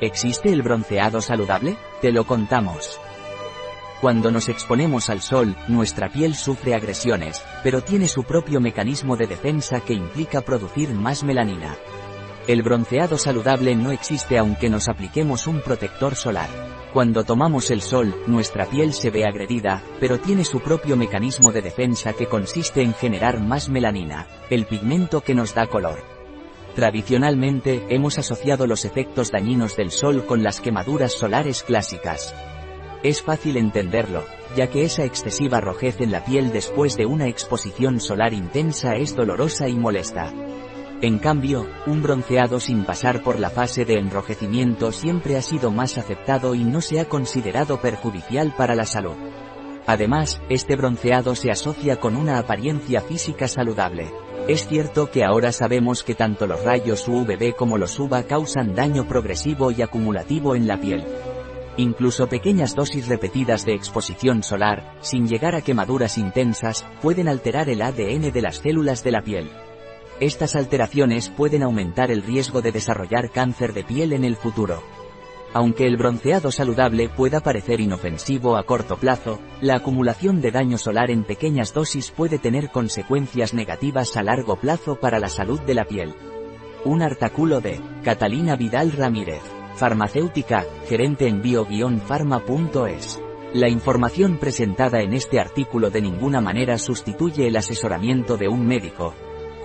¿Existe el bronceado saludable? Te lo contamos. Cuando nos exponemos al sol, nuestra piel sufre agresiones, pero tiene su propio mecanismo de defensa que implica producir más melanina. El bronceado saludable no existe aunque nos apliquemos un protector solar. Cuando tomamos el sol, nuestra piel se ve agredida, pero tiene su propio mecanismo de defensa que consiste en generar más melanina, el pigmento que nos da color. Tradicionalmente, hemos asociado los efectos dañinos del sol con las quemaduras solares clásicas. Es fácil entenderlo, ya que esa excesiva rojez en la piel después de una exposición solar intensa es dolorosa y molesta. En cambio, un bronceado sin pasar por la fase de enrojecimiento siempre ha sido más aceptado y no se ha considerado perjudicial para la salud. Además, este bronceado se asocia con una apariencia física saludable. Es cierto que ahora sabemos que tanto los rayos UVB como los UVA causan daño progresivo y acumulativo en la piel. Incluso pequeñas dosis repetidas de exposición solar, sin llegar a quemaduras intensas, pueden alterar el ADN de las células de la piel. Estas alteraciones pueden aumentar el riesgo de desarrollar cáncer de piel en el futuro. Aunque el bronceado saludable pueda parecer inofensivo a corto plazo, la acumulación de daño solar en pequeñas dosis puede tener consecuencias negativas a largo plazo para la salud de la piel. Un artículo de Catalina Vidal Ramírez farmacéutica, gerente en bio-pharma.es. La información presentada en este artículo de ninguna manera sustituye el asesoramiento de un médico.